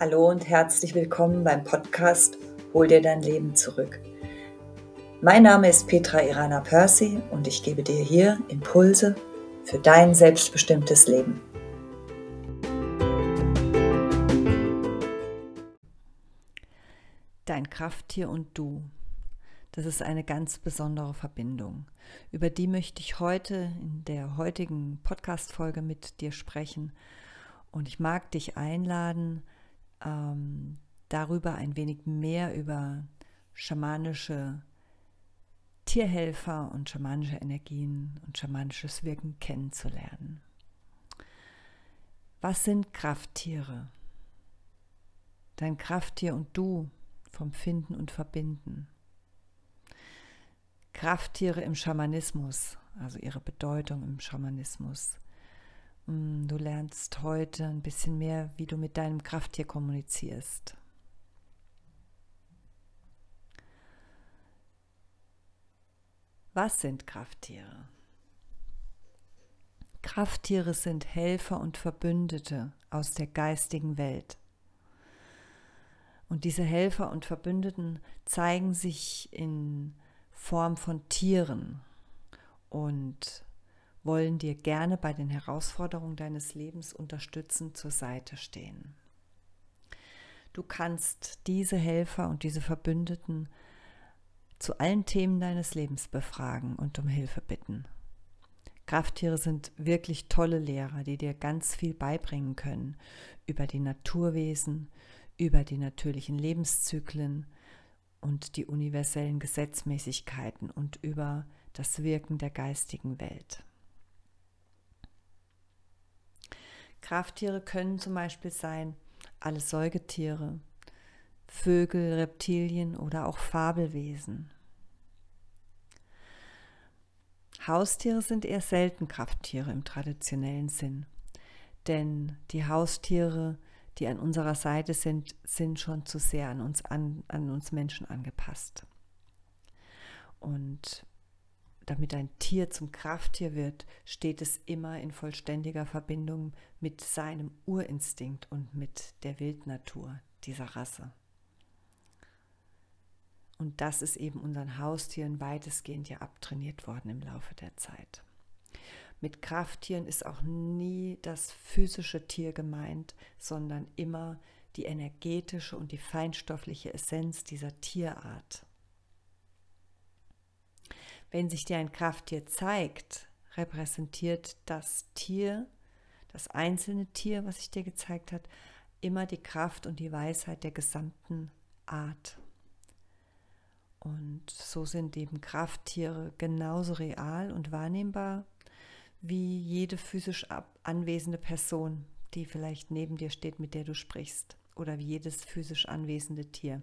Hallo und herzlich willkommen beim Podcast Hol dir dein Leben zurück. Mein Name ist Petra Irana Percy und ich gebe dir hier Impulse für dein selbstbestimmtes Leben. Dein Krafttier und du. Das ist eine ganz besondere Verbindung. Über die möchte ich heute in der heutigen Podcast-Folge mit dir sprechen. Und ich mag dich einladen, ähm, darüber ein wenig mehr über schamanische Tierhelfer und schamanische Energien und schamanisches Wirken kennenzulernen. Was sind Krafttiere? Dein Krafttier und du vom Finden und Verbinden. Krafttiere im Schamanismus, also ihre Bedeutung im Schamanismus. Mm, du lernst heute ein bisschen mehr, wie du mit deinem Krafttier kommunizierst. Was sind Krafttiere? Krafttiere sind Helfer und Verbündete aus der geistigen Welt. Und diese Helfer und Verbündeten zeigen sich in Form von Tieren und wollen dir gerne bei den Herausforderungen deines Lebens unterstützen, zur Seite stehen. Du kannst diese Helfer und diese Verbündeten zu allen Themen deines Lebens befragen und um Hilfe bitten. Krafttiere sind wirklich tolle Lehrer, die dir ganz viel beibringen können über die Naturwesen, über die natürlichen Lebenszyklen und die universellen Gesetzmäßigkeiten und über das Wirken der geistigen Welt. Krafttiere können zum Beispiel sein alle Säugetiere, Vögel, Reptilien oder auch Fabelwesen. Haustiere sind eher selten Krafttiere im traditionellen Sinn, denn die Haustiere, die an unserer Seite sind, sind schon zu sehr an uns, an, an uns Menschen angepasst. Und damit ein Tier zum Krafttier wird, steht es immer in vollständiger Verbindung mit seinem Urinstinkt und mit der Wildnatur dieser Rasse. Und das ist eben unseren Haustieren weitestgehend ja abtrainiert worden im Laufe der Zeit. Mit Krafttieren ist auch nie das physische Tier gemeint, sondern immer die energetische und die feinstoffliche Essenz dieser Tierart. Wenn sich dir ein Krafttier zeigt, repräsentiert das Tier, das einzelne Tier, was sich dir gezeigt hat, immer die Kraft und die Weisheit der gesamten Art. Und so sind eben Krafttiere genauso real und wahrnehmbar wie jede physisch anwesende Person, die vielleicht neben dir steht, mit der du sprichst, oder wie jedes physisch anwesende Tier.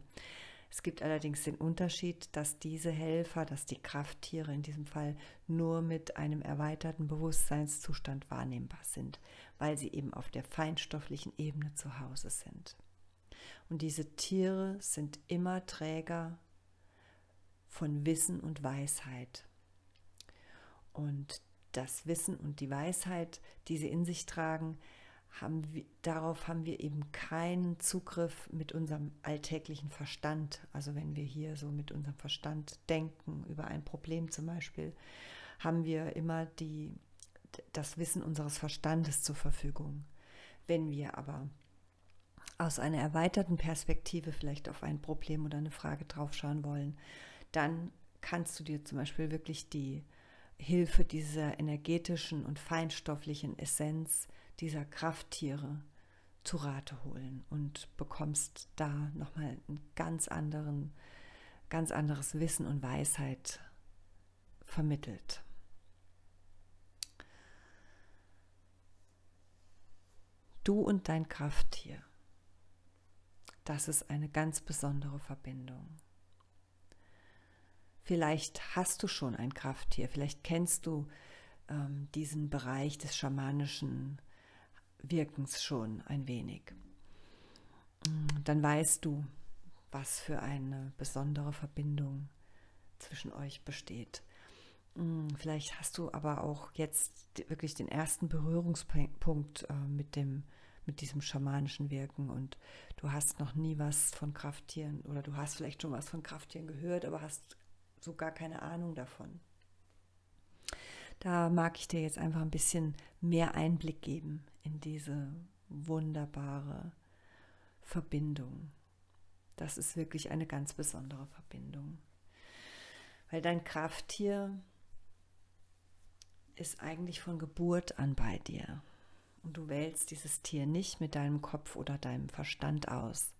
Es gibt allerdings den Unterschied, dass diese Helfer, dass die Krafttiere in diesem Fall nur mit einem erweiterten Bewusstseinszustand wahrnehmbar sind, weil sie eben auf der feinstofflichen Ebene zu Hause sind. Und diese Tiere sind immer Träger von Wissen und Weisheit. Und das Wissen und die Weisheit, die sie in sich tragen, haben wir, darauf haben wir eben keinen Zugriff mit unserem alltäglichen Verstand. Also wenn wir hier so mit unserem Verstand denken über ein Problem zum Beispiel, haben wir immer die, das Wissen unseres Verstandes zur Verfügung. Wenn wir aber aus einer erweiterten Perspektive vielleicht auf ein Problem oder eine Frage draufschauen wollen, dann kannst du dir zum Beispiel wirklich die Hilfe dieser energetischen und feinstofflichen Essenz dieser Krafttiere zu Rate holen und bekommst da nochmal ein ganz anderen, ganz anderes Wissen und Weisheit vermittelt. Du und dein Krafttier. Das ist eine ganz besondere Verbindung. Vielleicht hast du schon ein Krafttier, vielleicht kennst du ähm, diesen Bereich des schamanischen Wirkens schon ein wenig. Mm, dann weißt du, was für eine besondere Verbindung zwischen euch besteht. Mm, vielleicht hast du aber auch jetzt wirklich den ersten Berührungspunkt äh, mit dem mit diesem schamanischen Wirken und du hast noch nie was von Krafttieren oder du hast vielleicht schon was von Krafttieren gehört, aber hast so gar keine Ahnung davon. Da mag ich dir jetzt einfach ein bisschen mehr Einblick geben in diese wunderbare Verbindung. Das ist wirklich eine ganz besondere Verbindung. Weil dein Krafttier ist eigentlich von Geburt an bei dir. Und du wählst dieses Tier nicht mit deinem Kopf oder deinem Verstand aus.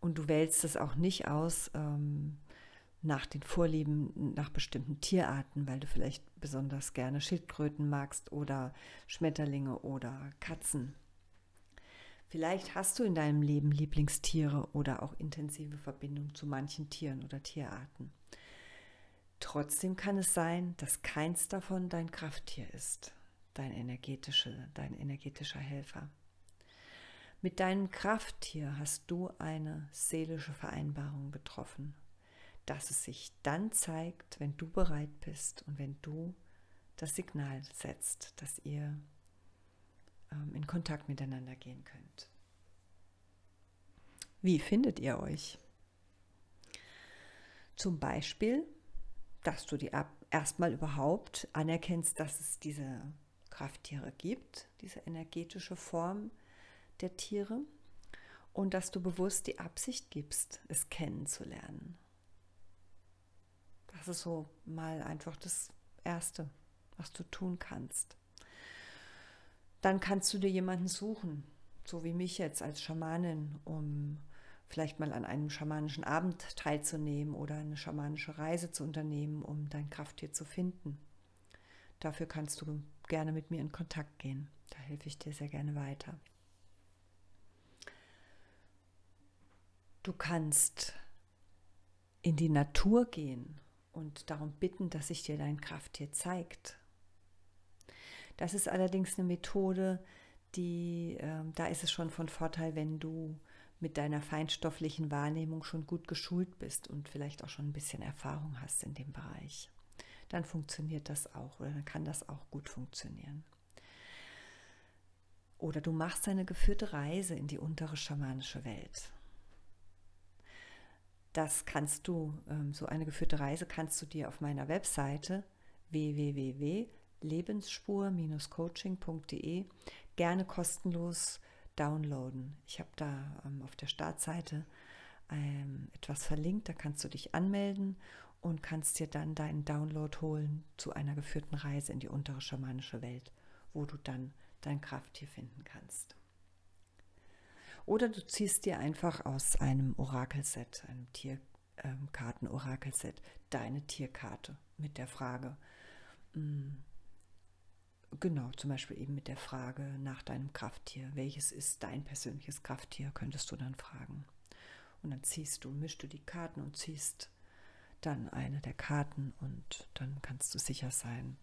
Und du wählst es auch nicht aus ähm, nach den Vorlieben, nach bestimmten Tierarten, weil du vielleicht besonders gerne Schildkröten magst oder Schmetterlinge oder Katzen. Vielleicht hast du in deinem Leben Lieblingstiere oder auch intensive Verbindung zu manchen Tieren oder Tierarten. Trotzdem kann es sein, dass keins davon dein Krafttier ist dein, energetische, dein energetischer Helfer. Mit deinem Krafttier hast du eine seelische Vereinbarung getroffen, dass es sich dann zeigt, wenn du bereit bist und wenn du das Signal setzt, dass ihr ähm, in Kontakt miteinander gehen könnt. Wie findet ihr euch? Zum Beispiel, dass du die erstmal überhaupt anerkennst, dass es diese Krafttiere gibt, diese energetische Form der Tiere, und dass du bewusst die Absicht gibst, es kennenzulernen. Das ist so mal einfach das Erste, was du tun kannst. Dann kannst du dir jemanden suchen, so wie mich jetzt als Schamanin, um vielleicht mal an einem schamanischen Abend teilzunehmen oder eine schamanische Reise zu unternehmen, um dein Krafttier zu finden. Dafür kannst du gerne mit mir in Kontakt gehen. Da helfe ich dir sehr gerne weiter. Du kannst in die Natur gehen und darum bitten, dass sich dir dein Krafttier zeigt. Das ist allerdings eine Methode, die, äh, da ist es schon von Vorteil, wenn du mit deiner feinstofflichen Wahrnehmung schon gut geschult bist und vielleicht auch schon ein bisschen Erfahrung hast in dem Bereich dann funktioniert das auch oder dann kann das auch gut funktionieren. Oder du machst eine geführte Reise in die untere schamanische Welt. Das kannst du, ähm, so eine geführte Reise kannst du dir auf meiner Webseite www.lebensspur-coaching.de gerne kostenlos downloaden. Ich habe da ähm, auf der Startseite ähm, etwas verlinkt, da kannst du dich anmelden und kannst dir dann deinen Download holen zu einer geführten Reise in die untere schamanische Welt, wo du dann dein Krafttier finden kannst. Oder du ziehst dir einfach aus einem Orakelset, einem Tierkarten-Orakelset, deine Tierkarte mit der Frage, mm, genau, zum Beispiel eben mit der Frage nach deinem Krafttier. Welches ist dein persönliches Krafttier, könntest du dann fragen. Und dann ziehst du, mischst du die Karten und ziehst dann eine der Karten und dann kannst du sicher sein,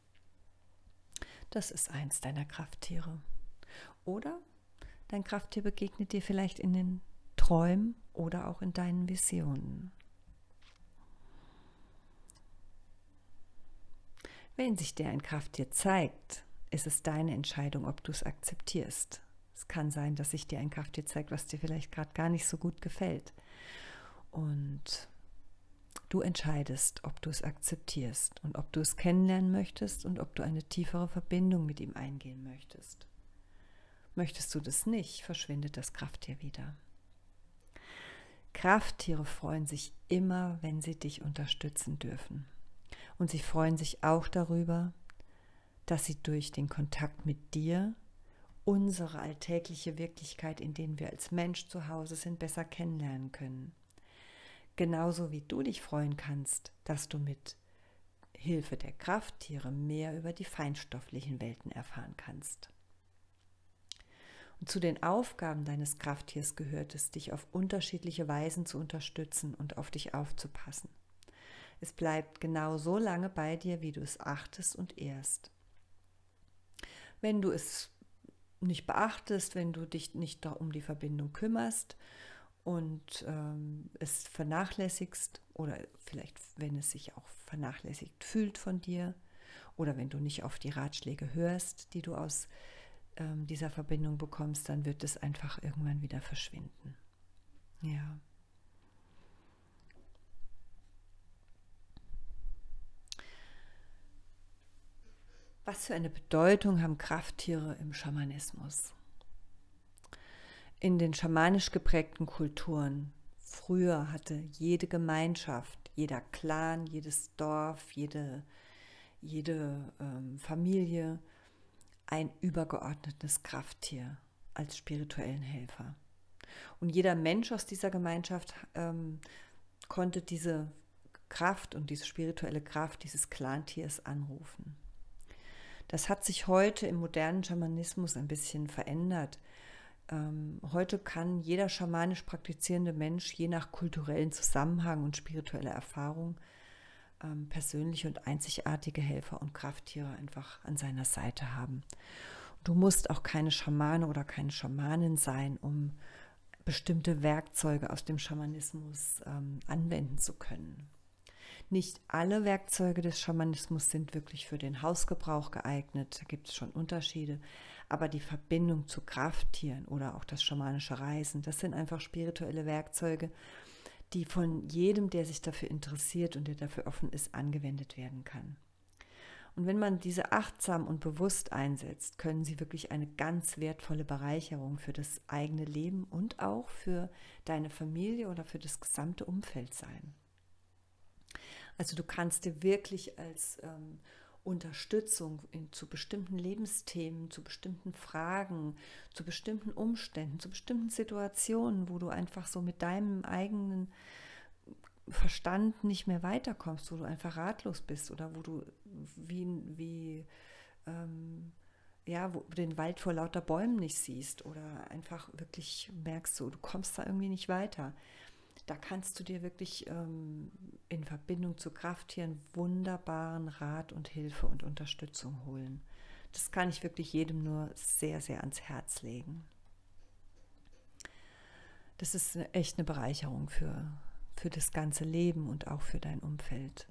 das ist eins deiner Krafttiere. Oder dein Krafttier begegnet dir vielleicht in den Träumen oder auch in deinen Visionen. Wenn sich dir ein Krafttier zeigt, ist es deine Entscheidung, ob du es akzeptierst. Es kann sein, dass sich dir ein Krafttier zeigt, was dir vielleicht gerade gar nicht so gut gefällt. Und Du entscheidest, ob du es akzeptierst und ob du es kennenlernen möchtest und ob du eine tiefere Verbindung mit ihm eingehen möchtest. Möchtest du das nicht, verschwindet das Krafttier wieder. Krafttiere freuen sich immer, wenn sie dich unterstützen dürfen. Und sie freuen sich auch darüber, dass sie durch den Kontakt mit dir unsere alltägliche Wirklichkeit, in der wir als Mensch zu Hause sind, besser kennenlernen können. Genauso wie du dich freuen kannst, dass du mit Hilfe der Krafttiere mehr über die feinstofflichen Welten erfahren kannst. Und zu den Aufgaben deines Krafttiers gehört es, dich auf unterschiedliche Weisen zu unterstützen und auf dich aufzupassen. Es bleibt genau so lange bei dir, wie du es achtest und ehrst. Wenn du es nicht beachtest, wenn du dich nicht um die Verbindung kümmerst und ähm, es vernachlässigst oder vielleicht, wenn es sich auch vernachlässigt fühlt von dir oder wenn du nicht auf die Ratschläge hörst, die du aus ähm, dieser Verbindung bekommst, dann wird es einfach irgendwann wieder verschwinden. Ja. Was für eine Bedeutung haben Krafttiere im Schamanismus? In den schamanisch geprägten Kulturen früher hatte jede Gemeinschaft, jeder Clan, jedes Dorf, jede, jede ähm, Familie ein übergeordnetes Krafttier als spirituellen Helfer. Und jeder Mensch aus dieser Gemeinschaft ähm, konnte diese Kraft und diese spirituelle Kraft dieses Clantiers anrufen. Das hat sich heute im modernen Schamanismus ein bisschen verändert. Ähm, heute kann jeder schamanisch praktizierende Mensch je nach kulturellen Zusammenhang und spiritueller Erfahrung ähm, persönliche und einzigartige Helfer und Krafttiere einfach an seiner Seite haben. Du musst auch keine Schamane oder keine Schamanin sein, um bestimmte Werkzeuge aus dem Schamanismus ähm, anwenden zu können. Nicht alle Werkzeuge des Schamanismus sind wirklich für den Hausgebrauch geeignet. Da gibt es schon Unterschiede. Aber die Verbindung zu Krafttieren oder auch das schamanische Reisen, das sind einfach spirituelle Werkzeuge, die von jedem, der sich dafür interessiert und der dafür offen ist, angewendet werden kann. Und wenn man diese achtsam und bewusst einsetzt, können sie wirklich eine ganz wertvolle Bereicherung für das eigene Leben und auch für deine Familie oder für das gesamte Umfeld sein. Also du kannst dir wirklich als ähm, Unterstützung in, zu bestimmten Lebensthemen, zu bestimmten Fragen, zu bestimmten Umständen, zu bestimmten Situationen, wo du einfach so mit deinem eigenen Verstand nicht mehr weiterkommst, wo du einfach ratlos bist oder wo du wie, wie ähm, ja, wo du den Wald vor lauter Bäumen nicht siehst oder einfach wirklich merkst, so, du kommst da irgendwie nicht weiter da kannst du dir wirklich ähm, in Verbindung zu Krafttieren wunderbaren Rat und Hilfe und Unterstützung holen. Das kann ich wirklich jedem nur sehr, sehr ans Herz legen. Das ist echt eine Bereicherung für, für das ganze Leben und auch für dein Umfeld.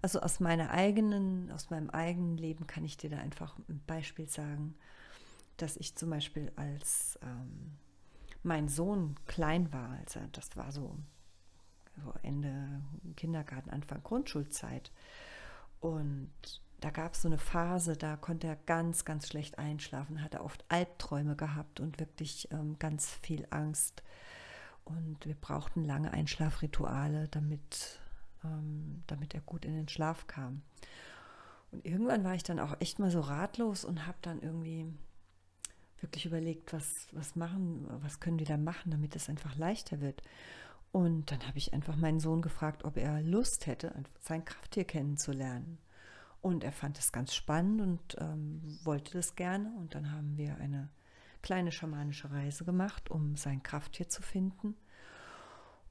Also aus meiner eigenen, aus meinem eigenen Leben kann ich dir da einfach ein Beispiel sagen, dass ich zum Beispiel als ähm, mein Sohn klein war, also das war so, so Ende Kindergarten, Anfang Grundschulzeit. Und da gab es so eine Phase, da konnte er ganz, ganz schlecht einschlafen, hatte oft Albträume gehabt und wirklich ähm, ganz viel Angst. Und wir brauchten lange Einschlafrituale, damit, ähm, damit er gut in den Schlaf kam. Und irgendwann war ich dann auch echt mal so ratlos und habe dann irgendwie wirklich überlegt, was, was machen, was können wir da machen, damit es einfach leichter wird. Und dann habe ich einfach meinen Sohn gefragt, ob er Lust hätte, sein Krafttier kennenzulernen. Und er fand es ganz spannend und ähm, wollte das gerne. Und dann haben wir eine kleine schamanische Reise gemacht, um sein Krafttier zu finden.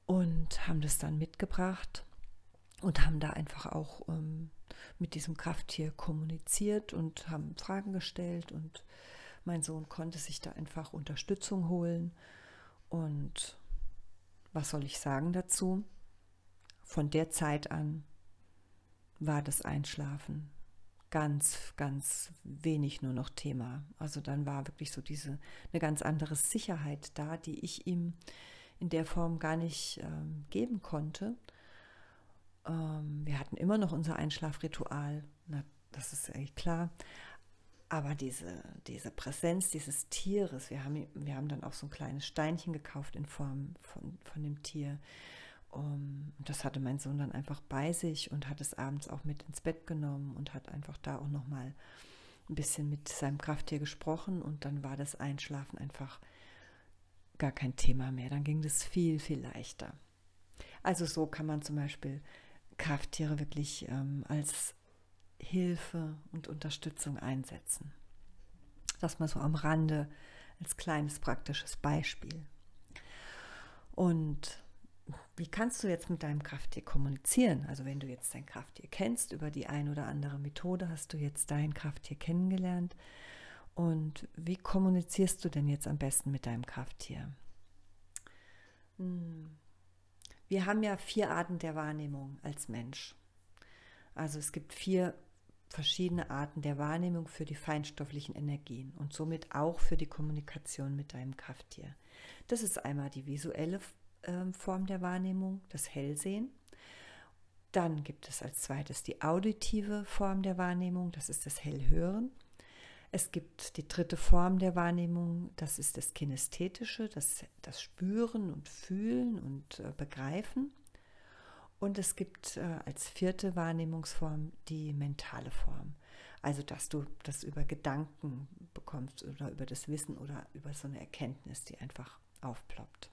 Und haben das dann mitgebracht und haben da einfach auch ähm, mit diesem Krafttier kommuniziert und haben Fragen gestellt und mein Sohn konnte sich da einfach Unterstützung holen. Und was soll ich sagen dazu? Von der Zeit an war das Einschlafen ganz, ganz wenig nur noch Thema. Also dann war wirklich so diese eine ganz andere Sicherheit da, die ich ihm in der Form gar nicht ähm, geben konnte. Ähm, wir hatten immer noch unser Einschlafritual, na, das ist klar, aber diese, diese Präsenz dieses Tieres, wir haben, wir haben dann auch so ein kleines Steinchen gekauft in Form von, von dem Tier. Um, das hatte mein Sohn dann einfach bei sich und hat es abends auch mit ins Bett genommen und hat einfach da auch nochmal ein bisschen mit seinem Krafttier gesprochen und dann war das Einschlafen einfach gar kein Thema mehr. Dann ging das viel, viel leichter. Also so kann man zum Beispiel Krafttiere wirklich ähm, als Hilfe und Unterstützung einsetzen. Das mal so am Rande als kleines praktisches Beispiel. Und wie kannst du jetzt mit deinem Krafttier kommunizieren? Also wenn du jetzt dein Krafttier kennst, über die ein oder andere Methode hast du jetzt dein Krafttier kennengelernt. Und wie kommunizierst du denn jetzt am besten mit deinem Krafttier? Hm. Wir haben ja vier Arten der Wahrnehmung als Mensch. Also es gibt vier verschiedene Arten der Wahrnehmung für die feinstofflichen Energien und somit auch für die Kommunikation mit deinem Krafttier. Das ist einmal die visuelle äh, Form der Wahrnehmung, das Hellsehen. Dann gibt es als zweites die auditive Form der Wahrnehmung, das ist das Hellhören. Es gibt die dritte Form der Wahrnehmung, das ist das Kinästhetische, das, das Spüren und Fühlen und äh, Begreifen. Und es gibt äh, als vierte Wahrnehmungsform die mentale Form. Also, dass du das über Gedanken bekommst oder über das Wissen oder über so eine Erkenntnis, die einfach aufploppt.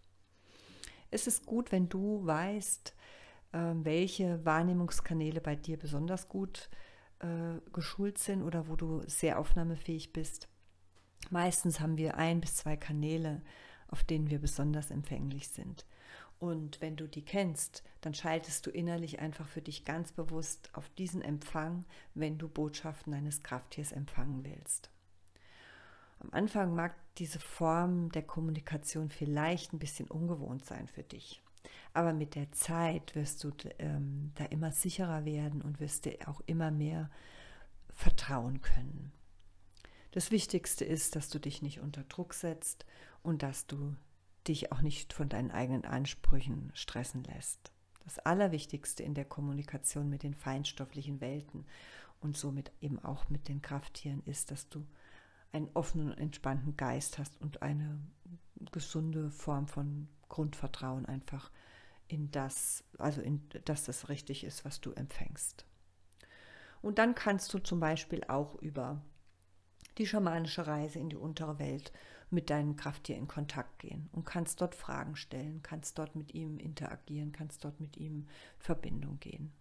Es ist gut, wenn du weißt, äh, welche Wahrnehmungskanäle bei dir besonders gut äh, geschult sind oder wo du sehr aufnahmefähig bist. Meistens haben wir ein bis zwei Kanäle, auf denen wir besonders empfänglich sind. Und wenn du die kennst, dann schaltest du innerlich einfach für dich ganz bewusst auf diesen Empfang, wenn du Botschaften deines Krafttiers empfangen willst. Am Anfang mag diese Form der Kommunikation vielleicht ein bisschen ungewohnt sein für dich. Aber mit der Zeit wirst du ähm, da immer sicherer werden und wirst dir auch immer mehr vertrauen können. Das Wichtigste ist, dass du dich nicht unter Druck setzt und dass du dich auch nicht von deinen eigenen Ansprüchen stressen lässt. Das Allerwichtigste in der Kommunikation mit den feinstofflichen Welten und somit eben auch mit den Krafttieren ist, dass du einen offenen und entspannten Geist hast und eine gesunde Form von Grundvertrauen einfach in das, also in, dass das richtig ist, was du empfängst. Und dann kannst du zum Beispiel auch über die schamanische Reise in die untere Welt mit deinem Krafttier in Kontakt gehen und kannst dort Fragen stellen, kannst dort mit ihm interagieren, kannst dort mit ihm Verbindung gehen.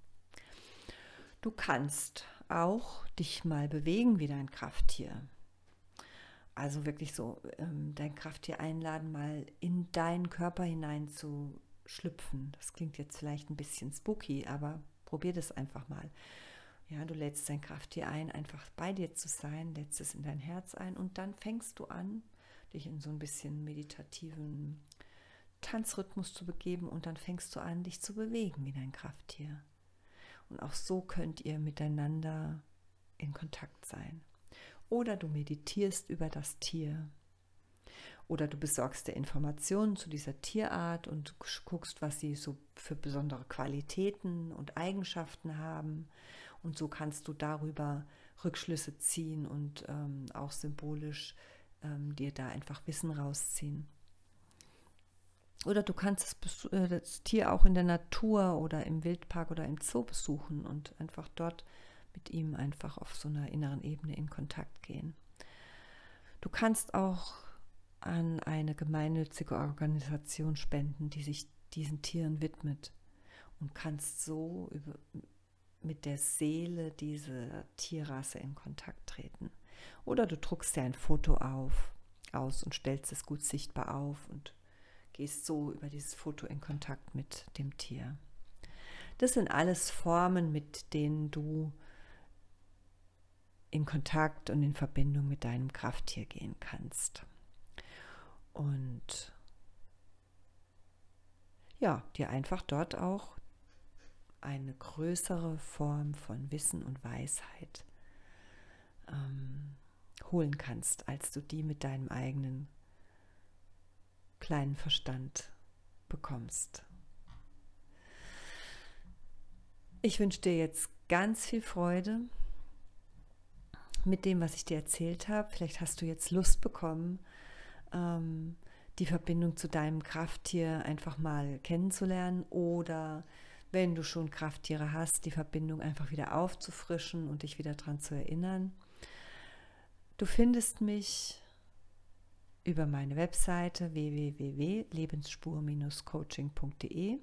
Du kannst auch dich mal bewegen wie dein Krafttier. Also wirklich so ähm, dein Krafttier einladen, mal in deinen Körper hinein zu schlüpfen. Das klingt jetzt vielleicht ein bisschen spooky, aber probier das einfach mal. Ja, du lädst dein Krafttier ein, einfach bei dir zu sein, lädst es in dein Herz ein und dann fängst du an, dich in so ein bisschen meditativen Tanzrhythmus zu begeben und dann fängst du an, dich zu bewegen wie dein Krafttier. Und auch so könnt ihr miteinander in Kontakt sein. Oder du meditierst über das Tier. Oder du besorgst dir Informationen zu dieser Tierart und guckst, was sie so für besondere Qualitäten und Eigenschaften haben. Und so kannst du darüber Rückschlüsse ziehen und ähm, auch symbolisch ähm, dir da einfach Wissen rausziehen. Oder du kannst das, äh, das, Tier auch in der Natur oder im Wildpark oder im Zoo besuchen und einfach dort mit ihm einfach auf so einer inneren Ebene in Kontakt gehen. Du kannst auch an eine gemeinnützige Organisation spenden, die sich diesen Tieren widmet und kannst so über, mit der Seele dieser Tierrasse in Kontakt treten. Oder du druckst dir ein Foto auf, aus und stellst es gut sichtbar auf und gehst so über dieses Foto in Kontakt mit dem Tier. Das sind alles Formen, mit denen du in Kontakt und in Verbindung mit deinem Krafttier gehen kannst. Und ja, dir einfach dort auch eine größere Form von Wissen und Weisheit ähm, holen kannst, als du die mit deinem eigenen kleinen Verstand bekommst. Ich wünsche dir jetzt ganz viel Freude mit dem, was ich dir erzählt habe. Vielleicht hast du jetzt Lust bekommen, ähm, die Verbindung zu deinem Krafttier einfach mal kennenzulernen oder wenn du schon Krafttiere hast, die Verbindung einfach wieder aufzufrischen und dich wieder daran zu erinnern. Du findest mich über meine Webseite www.lebensspur-coaching.de.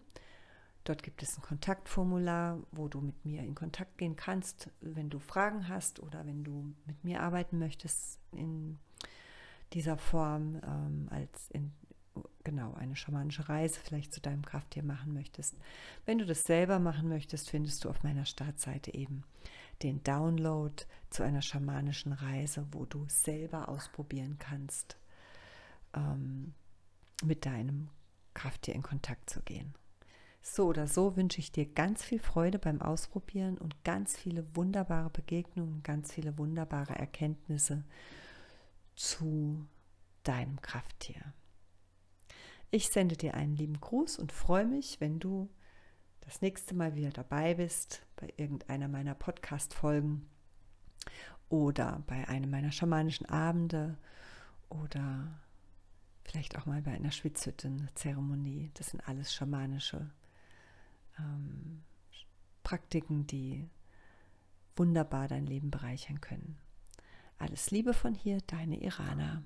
Dort gibt es ein Kontaktformular, wo du mit mir in Kontakt gehen kannst, wenn du Fragen hast oder wenn du mit mir arbeiten möchtest in dieser Form ähm, als in, genau eine schamanische Reise vielleicht zu deinem Krafttier machen möchtest. Wenn du das selber machen möchtest, findest du auf meiner Startseite eben den Download zu einer schamanischen Reise, wo du selber ausprobieren kannst, ähm, mit deinem Krafttier in Kontakt zu gehen. So oder so wünsche ich dir ganz viel Freude beim Ausprobieren und ganz viele wunderbare Begegnungen, ganz viele wunderbare Erkenntnisse zu deinem Krafttier. Ich sende dir einen lieben Gruß und freue mich, wenn du das nächste Mal wieder dabei bist bei irgendeiner meiner Podcast-Folgen oder bei einem meiner schamanischen Abende oder vielleicht auch mal bei einer Schwitzhütten-Zeremonie. Das sind alles schamanische ähm, Praktiken, die wunderbar dein Leben bereichern können. Alles Liebe von hier, deine Irana.